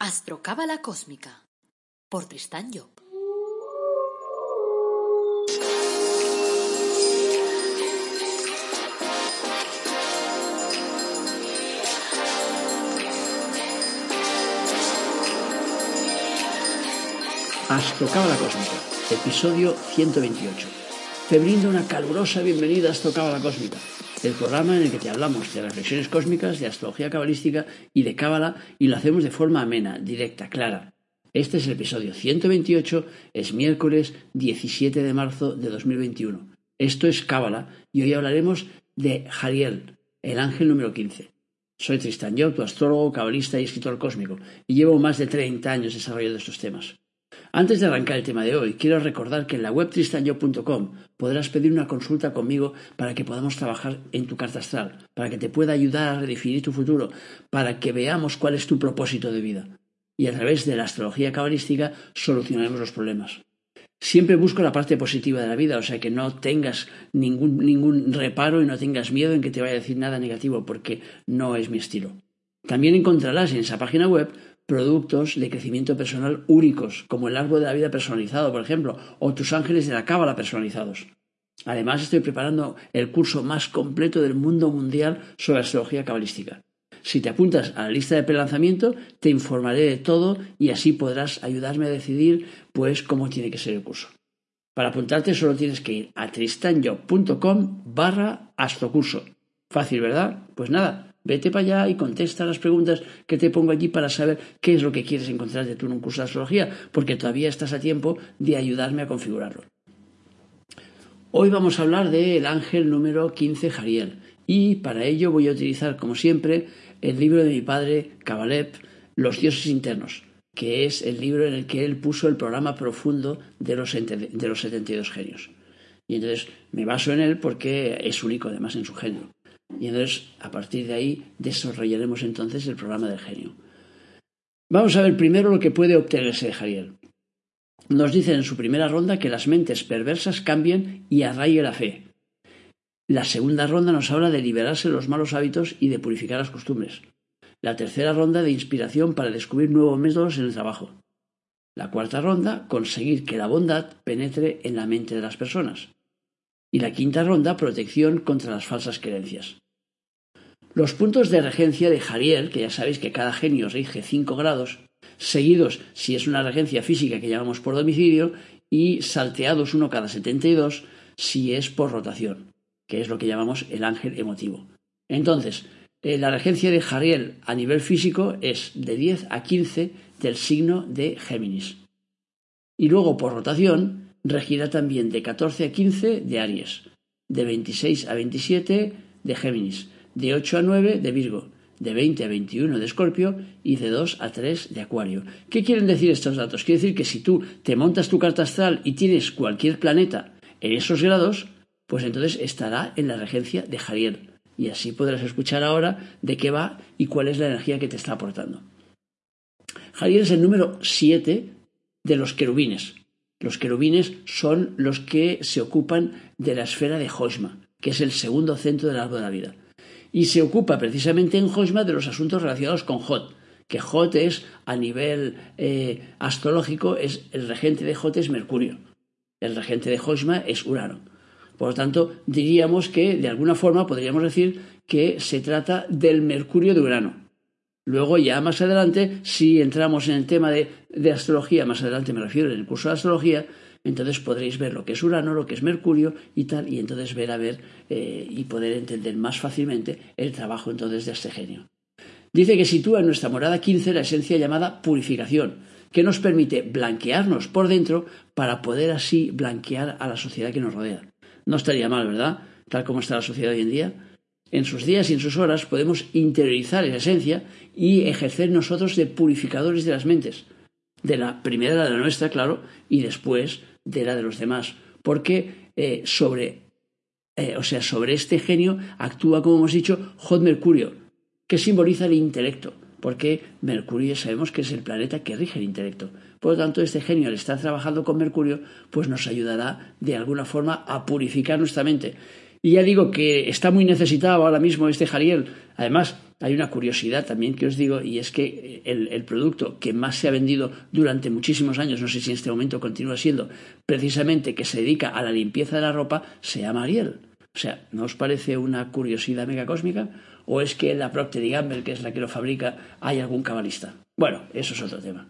Astrocábala Cósmica por Tristán Job. Astrocábala Cósmica, episodio 128. Te brindo una calurosa bienvenida a Astrocábala Cósmica, el programa en el que te hablamos de reflexiones cósmicas, de astrología cabalística y de cábala y lo hacemos de forma amena, directa, clara. Este es el episodio 128, es miércoles 17 de marzo de 2021. Esto es cábala y hoy hablaremos de Jariel, el ángel número 15. Soy Tristan Job, tu astrólogo, cabalista y escritor cósmico, y llevo más de 30 años desarrollando estos temas. Antes de arrancar el tema de hoy, quiero recordar que en la web tristanyo.com podrás pedir una consulta conmigo para que podamos trabajar en tu carta astral, para que te pueda ayudar a redefinir tu futuro, para que veamos cuál es tu propósito de vida. Y a través de la astrología cabalística solucionaremos los problemas. Siempre busco la parte positiva de la vida, o sea que no tengas ningún, ningún reparo y no tengas miedo en que te vaya a decir nada negativo, porque no es mi estilo. También encontrarás en esa página web productos de crecimiento personal únicos, como el árbol de la vida personalizado, por ejemplo, o tus ángeles de la cábala personalizados. Además, estoy preparando el curso más completo del mundo mundial sobre astrología cabalística. Si te apuntas a la lista de prelanzamiento, te informaré de todo y así podrás ayudarme a decidir pues cómo tiene que ser el curso. Para apuntarte solo tienes que ir a tristanyo.com barra astrocurso. Fácil, ¿verdad? Pues nada, Vete para allá y contesta las preguntas que te pongo allí para saber qué es lo que quieres encontrar de tú en un curso de astrología, porque todavía estás a tiempo de ayudarme a configurarlo. Hoy vamos a hablar del ángel número 15 Jariel y para ello voy a utilizar, como siempre, el libro de mi padre Kabalev, Los dioses internos, que es el libro en el que él puso el programa profundo de los, de los 72 genios. Y entonces me baso en él porque es único además en su género. Y entonces, a partir de ahí, desarrollaremos entonces el programa del genio. Vamos a ver primero lo que puede obtenerse de Jariel. Nos dicen en su primera ronda que las mentes perversas cambien y arraigue la fe. La segunda ronda nos habla de liberarse de los malos hábitos y de purificar las costumbres. La tercera ronda de inspiración para descubrir nuevos métodos en el trabajo. La cuarta ronda, conseguir que la bondad penetre en la mente de las personas. Y la quinta ronda, protección contra las falsas creencias. Los puntos de regencia de Jariel, que ya sabéis que cada genio rige cinco grados, seguidos si es una regencia física que llamamos por domicilio, y salteados uno cada 72 si es por rotación, que es lo que llamamos el ángel emotivo. Entonces, eh, la regencia de Jariel a nivel físico es de 10 a 15 del signo de Géminis. Y luego por rotación regirá también de 14 a 15 de Aries, de 26 a 27 de Géminis, de 8 a 9 de Virgo, de 20 a 21 de Escorpio y de 2 a 3 de Acuario. ¿Qué quieren decir estos datos? Quiere decir que si tú te montas tu carta astral y tienes cualquier planeta en esos grados, pues entonces estará en la regencia de Jariel. Y así podrás escuchar ahora de qué va y cuál es la energía que te está aportando. Jariel es el número 7 de los querubines. Los querubines son los que se ocupan de la esfera de Hosma, que es el segundo centro del árbol de la vida. Y se ocupa precisamente en Hosma de los asuntos relacionados con Jot, que Jot es, a nivel eh, astrológico, es, el regente de Jot es Mercurio. El regente de Hosma es Urano. Por lo tanto, diríamos que, de alguna forma, podríamos decir que se trata del Mercurio de Urano. Luego ya más adelante, si entramos en el tema de, astrología, más adelante me refiero en el curso de astrología, entonces podréis ver lo que es Urano, lo que es Mercurio y tal, y entonces ver a ver eh, y poder entender más fácilmente el trabajo entonces de este genio. Dice que sitúa en nuestra morada 15 la esencia llamada purificación, que nos permite blanquearnos por dentro para poder así blanquear a la sociedad que nos rodea. No estaría mal, ¿verdad? Tal como está la sociedad hoy en día en sus días y en sus horas podemos interiorizar esa esencia y ejercer nosotros de purificadores de las mentes. De la primera, de la nuestra, claro, y después de la de los demás. Porque eh, sobre, eh, o sea, sobre este genio actúa, como hemos dicho, Hot Mercurio, que simboliza el intelecto. Porque Mercurio sabemos que es el planeta que rige el intelecto. Por lo tanto, este genio al estar trabajando con Mercurio, pues nos ayudará de alguna forma a purificar nuestra mente y ya digo que está muy necesitado ahora mismo este Jariel. Además, hay una curiosidad también que os digo, y es que el, el, producto que más se ha vendido durante muchísimos años, no sé si en este momento continúa siendo, precisamente que se dedica a la limpieza de la ropa, se llama Ariel. O sea, ¿no os parece una curiosidad megacósmica? ¿O es que la Procter Gamble, que es la que lo fabrica, hay algún cabalista? Bueno, eso es otro tema.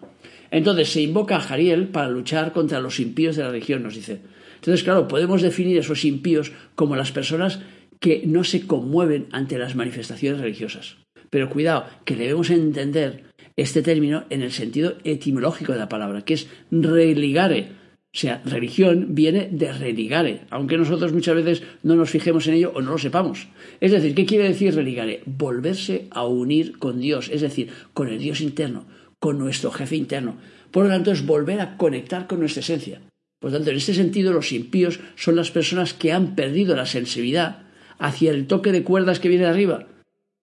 Entonces se invoca a Jariel para luchar contra los impíos de la región, nos dice. Entonces, claro, podemos definir esos impíos como las personas que no se conmueven ante las manifestaciones religiosas. Pero cuidado, que debemos entender este término en el sentido etimológico de la palabra, que es religare. O sea, religión viene de religare, aunque nosotros muchas veces no nos fijemos en ello o no lo sepamos. Es decir, ¿qué quiere decir religare? Volverse a unir con Dios, es decir, con el Dios interno, con nuestro jefe interno. Por lo tanto, es volver a conectar con nuestra esencia. Por tanto, en este sentido, los impíos son las personas que han perdido la sensibilidad hacia el toque de cuerdas que viene de arriba.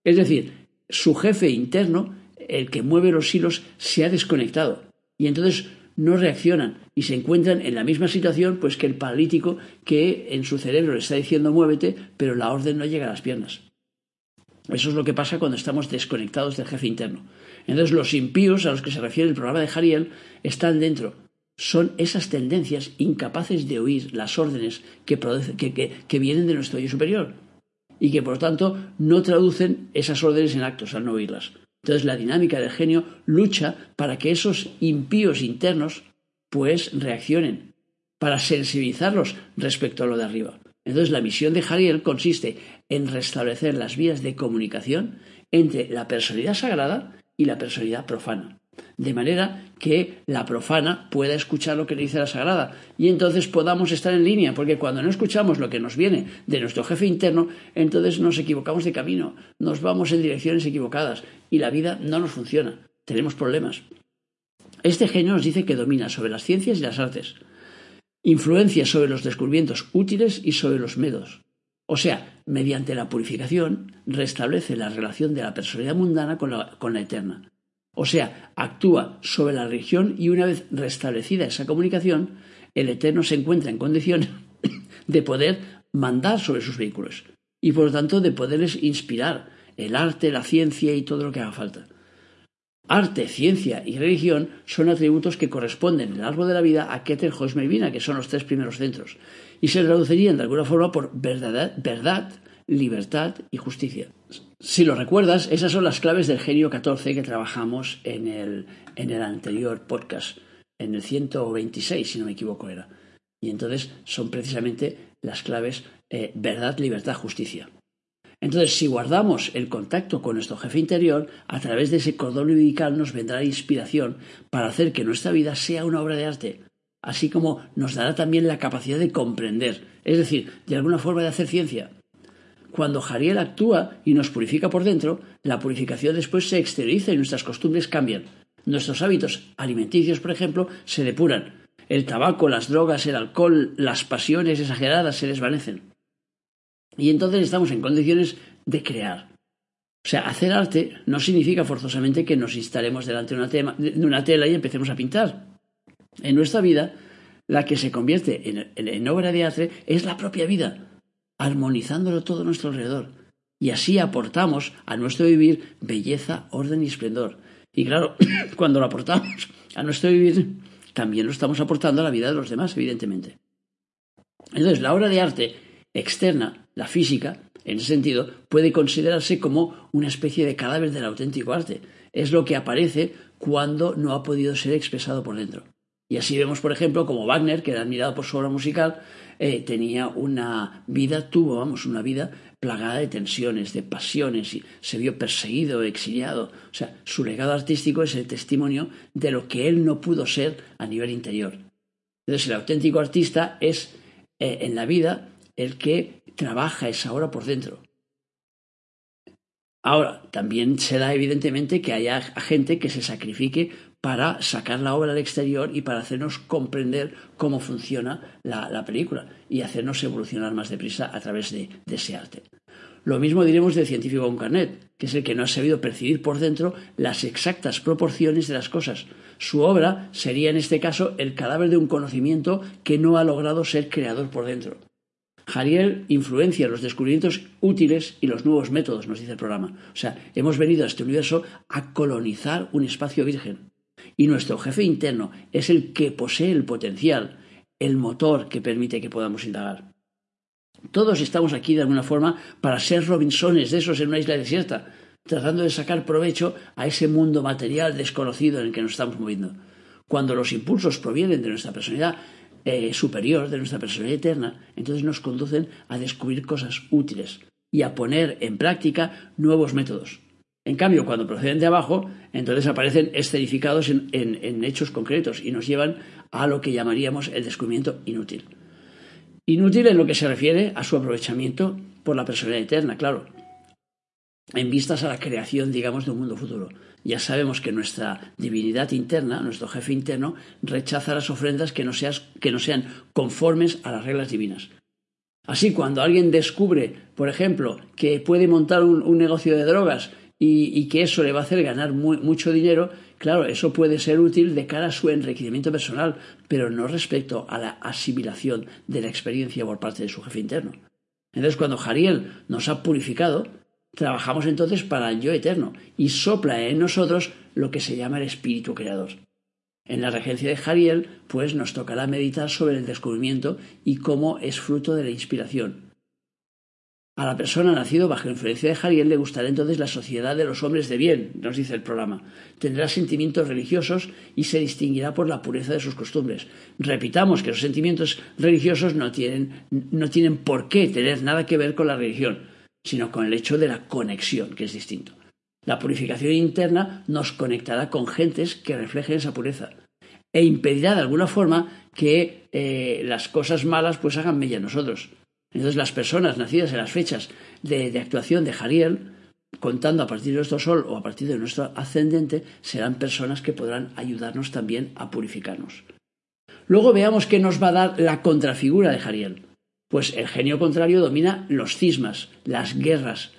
Es decir, su jefe interno, el que mueve los hilos, se ha desconectado. Y entonces no reaccionan y se encuentran en la misma situación pues que el paralítico que en su cerebro le está diciendo muévete, pero la orden no llega a las piernas. Eso es lo que pasa cuando estamos desconectados del jefe interno. Entonces los impíos a los que se refiere el programa de Jariel están dentro. Son esas tendencias incapaces de oír las órdenes que, que vienen de nuestro yo superior y que por tanto no traducen esas órdenes en actos al no oírlas. Entonces la dinámica del genio lucha para que esos impíos internos pues reaccionen, para sensibilizarlos respecto a lo de arriba. Entonces la misión de Jariel consiste en restablecer las vías de comunicación entre la personalidad sagrada y la personalidad profana de manera que la profana pueda escuchar lo que le dice la sagrada y entonces podamos estar en línea, porque cuando no escuchamos lo que nos viene de nuestro jefe interno, entonces nos equivocamos de camino, nos vamos en direcciones equivocadas y la vida no nos funciona, tenemos problemas. Este genio nos dice que domina sobre las ciencias y las artes, influencia sobre los descubrimientos útiles y sobre los medos. O sea, mediante la purificación restablece la relación de la personalidad mundana con la, con la eterna o sea, actúa sobre la religión y una vez restablecida esa comunicación, el Eterno se encuentra en condiciones de poder mandar sobre sus vehículos y por lo tanto de poderles inspirar el arte, la ciencia y todo lo que haga falta. Arte, ciencia y religión son atributos que corresponden en el árbol de la vida a Keter, Melvina, que son los tres primeros centros, y se traducirían de alguna forma por verdad, verdad libertad y justicia. Si lo recuerdas, esas son las claves del genio 14 que trabajamos en el, en el anterior podcast, en el 126, si no me equivoco era. Y entonces son precisamente las claves eh, verdad, libertad, justicia. Entonces, si guardamos el contacto con nuestro jefe interior, a través de ese cordón umbilical nos vendrá inspiración para hacer que nuestra vida sea una obra de arte, así como nos dará también la capacidad de comprender, es decir, de alguna forma de hacer ciencia. Cuando Jariel actúa y nos purifica por dentro, la purificación después se exterioriza y nuestras costumbres cambian. Nuestros hábitos alimenticios, por ejemplo, se depuran. El tabaco, las drogas, el alcohol, las pasiones exageradas se desvanecen. Y entonces estamos en condiciones de crear. O sea, hacer arte no significa forzosamente que nos instalemos delante de una, de una tela y empecemos a pintar. En nuestra vida, la que se convierte en, en obra de arte es la propia vida armonizándolo todo a nuestro alrededor. Y así aportamos a nuestro vivir belleza, orden y esplendor. Y claro, cuando lo aportamos a nuestro vivir, también lo estamos aportando a la vida de los demás, evidentemente. Entonces, la obra de arte externa, la física, en ese sentido, puede considerarse como una especie de cadáver del auténtico arte. Es lo que aparece cuando no ha podido ser expresado por dentro. Y así vemos, por ejemplo, como Wagner, que era admirado por su obra musical, eh, tenía una vida, tuvo, vamos, una vida plagada de tensiones, de pasiones, y se vio perseguido, exiliado. O sea, su legado artístico es el testimonio de lo que él no pudo ser a nivel interior. Entonces, el auténtico artista es eh, en la vida el que trabaja esa obra por dentro. Ahora, también se da evidentemente que haya gente que se sacrifique para sacar la obra al exterior y para hacernos comprender cómo funciona la, película y hacernos evolucionar más deprisa a través de, ese arte. Lo mismo diremos del científico con carnet, que es el que no ha sabido percibir por dentro las exactas proporciones de las cosas. Su obra sería en este caso el cadáver de un conocimiento que no ha logrado ser creador por dentro. Jariel influencia los descubrimientos útiles y los nuevos métodos, nos dice el programa. O sea, hemos venido a este universo a colonizar un espacio virgen. Y nuestro jefe interno es el que posee el potencial, el motor que permite que podamos indagar. Todos estamos aquí de alguna forma para ser Robinsones de esos en una isla desierta, tratando de sacar provecho a ese mundo material desconocido en el que nos estamos moviendo. Cuando los impulsos provienen de nuestra personalidad eh, superior, de nuestra personalidad eterna, entonces nos conducen a descubrir cosas útiles y a poner en práctica nuevos métodos. En cambio, cuando proceden de abajo, entonces aparecen escenificados en, hechos concretos y nos llevan a lo que llamaríamos el descubrimiento inútil. Inútil en lo que se refiere a su aprovechamiento por la personalidad eterna, claro, en vistas a la creación, digamos, de un mundo futuro. Ya sabemos que nuestra divinidad interna, nuestro jefe interno, rechaza las ofrendas que no, sean conformes a las reglas divinas. Así, cuando alguien descubre, por ejemplo, que puede montar un, negocio de drogas y, que eso le va a hacer ganar mucho dinero, claro, eso puede ser útil de cara a su enriquecimiento personal, pero no respecto a la asimilación de la experiencia por parte de su jefe interno. Entonces, cuando Jariel nos ha purificado, Trabajamos entonces para el yo eterno y sopla en nosotros lo que se llama el espíritu creador. En la regencia de Jariel, pues nos tocará meditar sobre el descubrimiento y cómo es fruto de la inspiración. A la persona nacida bajo influencia de Jariel le gustará entonces la sociedad de los hombres de bien, nos dice el programa. Tendrá sentimientos religiosos y se distinguirá por la pureza de sus costumbres. Repitamos que los sentimientos religiosos no tienen, no tienen por qué tener nada que ver con la religión sino con el hecho de la conexión, que es distinto. La purificación interna nos conectará con gentes que reflejen esa pureza e impedirá de alguna forma que eh, las cosas malas pues hagan mella en nosotros. Entonces las personas nacidas en las fechas de, actuación de Jariel, contando a partir de nuestro sol o a partir de nuestro ascendente, serán personas que podrán ayudarnos también a purificarnos. Luego veamos qué nos va a dar la contrafigura de Jariel. Pues el genio contrario domina los cismas, las guerras,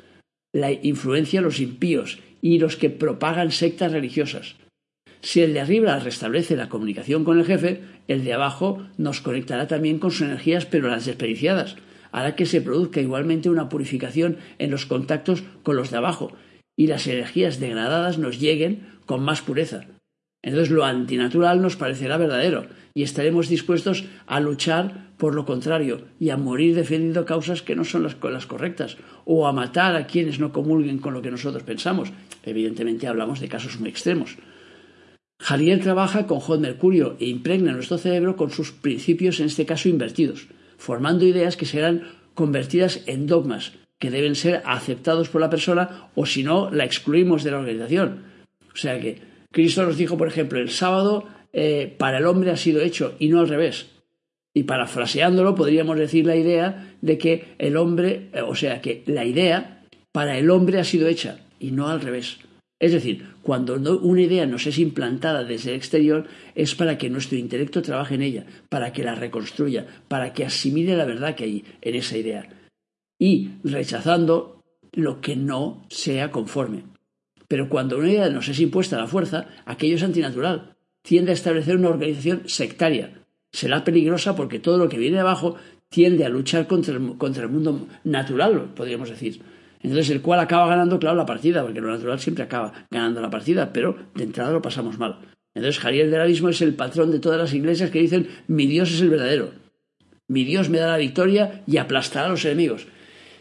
la influencia de los impíos y los que propagan sectas religiosas. Si el de arriba restablece la comunicación con el jefe, el de abajo nos conectará también con sus energías, pero las desperdiciadas, hará que se produzca igualmente una purificación en los contactos con los de abajo y las energías degradadas nos lleguen con más pureza. Entonces lo antinatural nos parecerá verdadero y estaremos dispuestos a luchar por lo contrario y a morir defendiendo causas que no son las, correctas o a matar a quienes no comulguen con lo que nosotros pensamos. Evidentemente hablamos de casos muy extremos. Jariel trabaja con Jod Mercurio e impregna nuestro cerebro con sus principios, en este caso invertidos, formando ideas que serán convertidas en dogmas que deben ser aceptados por la persona o si no la excluimos de la organización. O sea que Cristo nos dijo, por ejemplo, el sábado eh, para el hombre ha sido hecho y no al revés. Y parafraseándolo, podríamos decir la idea de que el hombre, eh, o sea, que la idea para el hombre ha sido hecha y no al revés. Es decir, cuando una idea nos es implantada desde el exterior, es para que nuestro intelecto trabaje en ella, para que la reconstruya, para que asimile la verdad que hay en esa idea. Y rechazando lo que no sea conforme. Pero cuando una idea nos es impuesta a la fuerza, aquello es antinatural. Tiende a establecer una organización sectaria. Será peligrosa porque todo lo que viene abajo tiende a luchar contra el, mundo natural, podríamos decir. Entonces, el cual acaba ganando, claro, la partida, porque lo natural siempre acaba ganando la partida, pero de entrada lo pasamos mal. Entonces, Jariel del Abismo es el patrón de todas las iglesias que dicen: Mi Dios es el verdadero. Mi Dios me da la victoria y aplastará a los enemigos.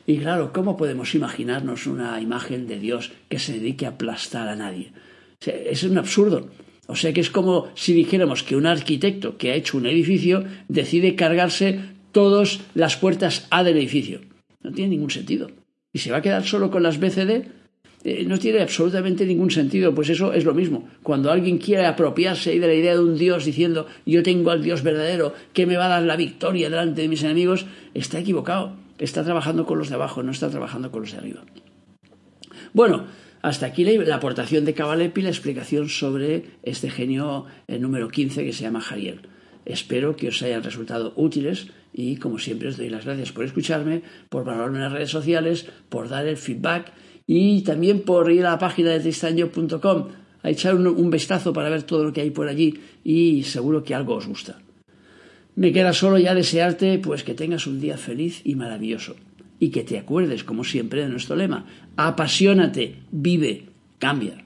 Y claro, ¿cómo podemos imaginarnos una imagen de Dios que se dedique a aplastar a nadie? es un absurdo. O sea que es como si dijéramos que un arquitecto que ha hecho un edificio decide cargarse todas las puertas A del edificio. No tiene ningún sentido. Y se va a quedar solo con las BCD. Eh, no tiene absolutamente ningún sentido. Pues eso es lo mismo. Cuando alguien quiere apropiarse de la idea de un Dios diciendo yo tengo al Dios verdadero que me va a dar la victoria delante de mis enemigos, está equivocado está trabajando con los de abajo, no está trabajando con los de arriba. Bueno, hasta aquí la, aportación de Cavalepi, la explicación sobre este genio eh, número 15 que se llama Jariel. Espero que os hayan resultado útiles y, como siempre, os doy las gracias por escucharme, por valorarme en las redes sociales, por dar el feedback y también por ir a la página de tristanyo.com a echar un, vistazo para ver todo lo que hay por allí y seguro que algo os gusta. Me queda solo ya desearte pues que tengas un día feliz y maravilloso y que te acuerdes como siempre de nuestro lema, apasionate, vive, cambia.